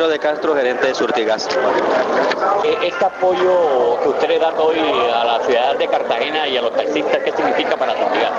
Ramiro de Castro, gerente de Surtigas. Eh, este apoyo que usted le da hoy a la ciudad de Cartagena y a los taxistas, ¿qué significa para Surtigas?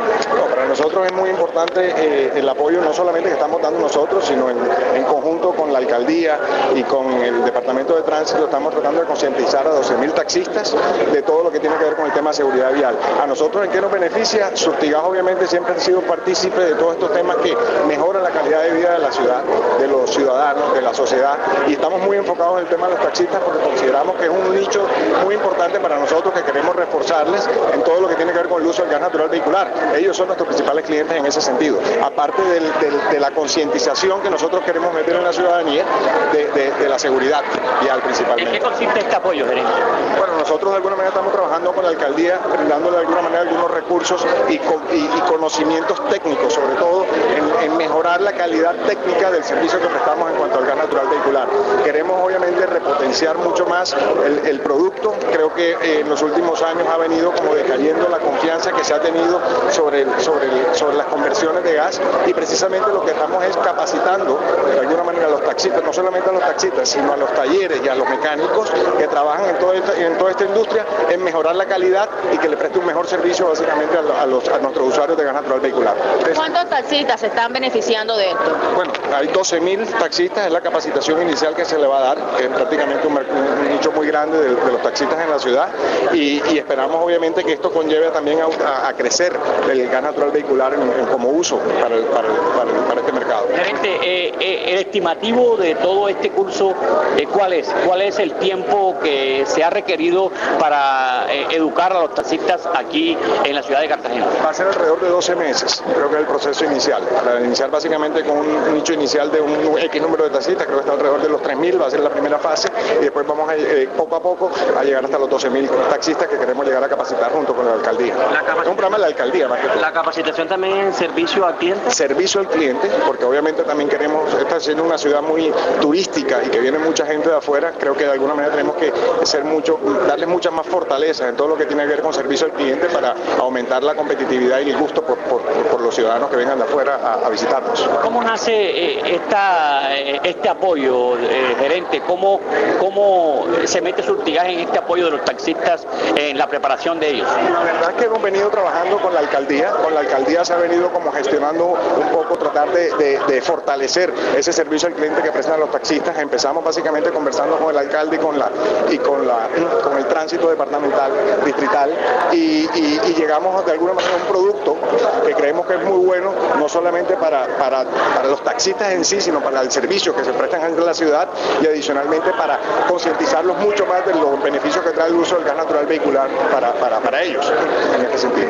para nosotros es muy importante eh, el apoyo no solamente que estamos dando nosotros, sino en, conjunto con la alcaldía y con el departamento de tránsito estamos tratando de concientizar a 12.000 taxistas de todo lo que tiene que ver con el tema de seguridad vial. A nosotros en qué nos beneficia, Surtigas obviamente siempre ha sido partícipe de todos estos temas que mejoran la calidad de vida de la ciudad, de los ciudadanos, de la sociedad y estamos muy enfocados en el tema de los taxistas porque consideramos que es un nicho muy importante para nosotros que queremos reforzarles en todo lo que tiene que ver con el uso del gas natural vehicular. Ellos son nuestros principales clientes en ese sentido. Aparte de la concientización que nosotros queremos meter en la ciudadanía de, la seguridad vial principalmente. ¿En qué consiste este apoyo, gerente? Bueno, nosotros de alguna manera estamos trabajando con la alcaldía, brindándole de alguna manera algunos recursos y, conocimientos técnicos, sobre todo en, mejorar la calidad técnica del servicio que prestamos en cuanto Queremos obviamente repotenciar mucho más el, producto. Creo que eh, en los últimos años ha venido como decayendo la confianza que se ha tenido sobre, sobre, sobre las conversiones de gas y precisamente lo que estamos es capacitando de alguna manera a los taxistas, no solamente a los taxistas, sino a los talleres y a los mecánicos que trabajan en toda esta, en toda esta industria en mejorar la calidad y que le preste un mejor servicio básicamente a, los, a nuestros usuarios de gas natural vehicular. ¿Cuántos taxistas se están beneficiando de esto? Bueno, hay 12.000 taxistas, es la capacitación inicial que se le va a dar, que es prácticamente un, nicho muy grande de, los taxistas en la ciudad y, esperamos obviamente que esto conlleve también a, crecer el gas natural vehicular como uso para, este mercado. Gerente, eh, eh, el estimativo de todo este curso, eh, ¿cuál es? ¿Cuál es el tiempo que se ha requerido para educar a los taxistas aquí en la ciudad de Cartagena? Va a ser alrededor de 12 meses, creo que es el proceso inicial. Para iniciar básicamente con un nicho inicial de un X número de taxistas, creo que está alrededor de los 3.000, va a ser la primera fase, y después vamos a, poco a poco a llegar hasta los 12.000 taxistas que queremos llegar a capacitar junto con la alcaldía. es un programa de la alcaldía más que todo. ¿La capacitación también en servicio al cliente? Servicio al cliente, porque obviamente también queremos, esta siendo una ciudad muy turística y que viene mucha gente de afuera, creo que de alguna manera tenemos que ser mucho, darle muchas más fortalezas en todo lo que tiene que ver con servicio al cliente para aumentar la competitividad y el gusto por, los ciudadanos que vengan de afuera a, visitarnos. ¿Cómo nace eh, esta, eh, este apoyo, eh, gerente? ¿Cómo, ¿Cómo se mete Surtigas en este apoyo de los taxistas en la preparación de ellos? La verdad es que hemos venido trabajando con la alcaldía, con la alcaldía se ha venido como gestionando un poco, tratar de, fortalecer ese servicio al cliente que prestan los taxistas. Empezamos básicamente conversando con el alcalde y con la y con la con el tránsito departamental, distrital, y, llegamos de alguna manera a un producto que creemos que es muy bueno, no solamente para, para, los taxistas en sí, sino para el servicio que se prestan en la ciudad y adicionalmente para concientizarlos mucho más de los beneficios que trae el uso del gas natural vehicular para, para, para ellos en este sentido.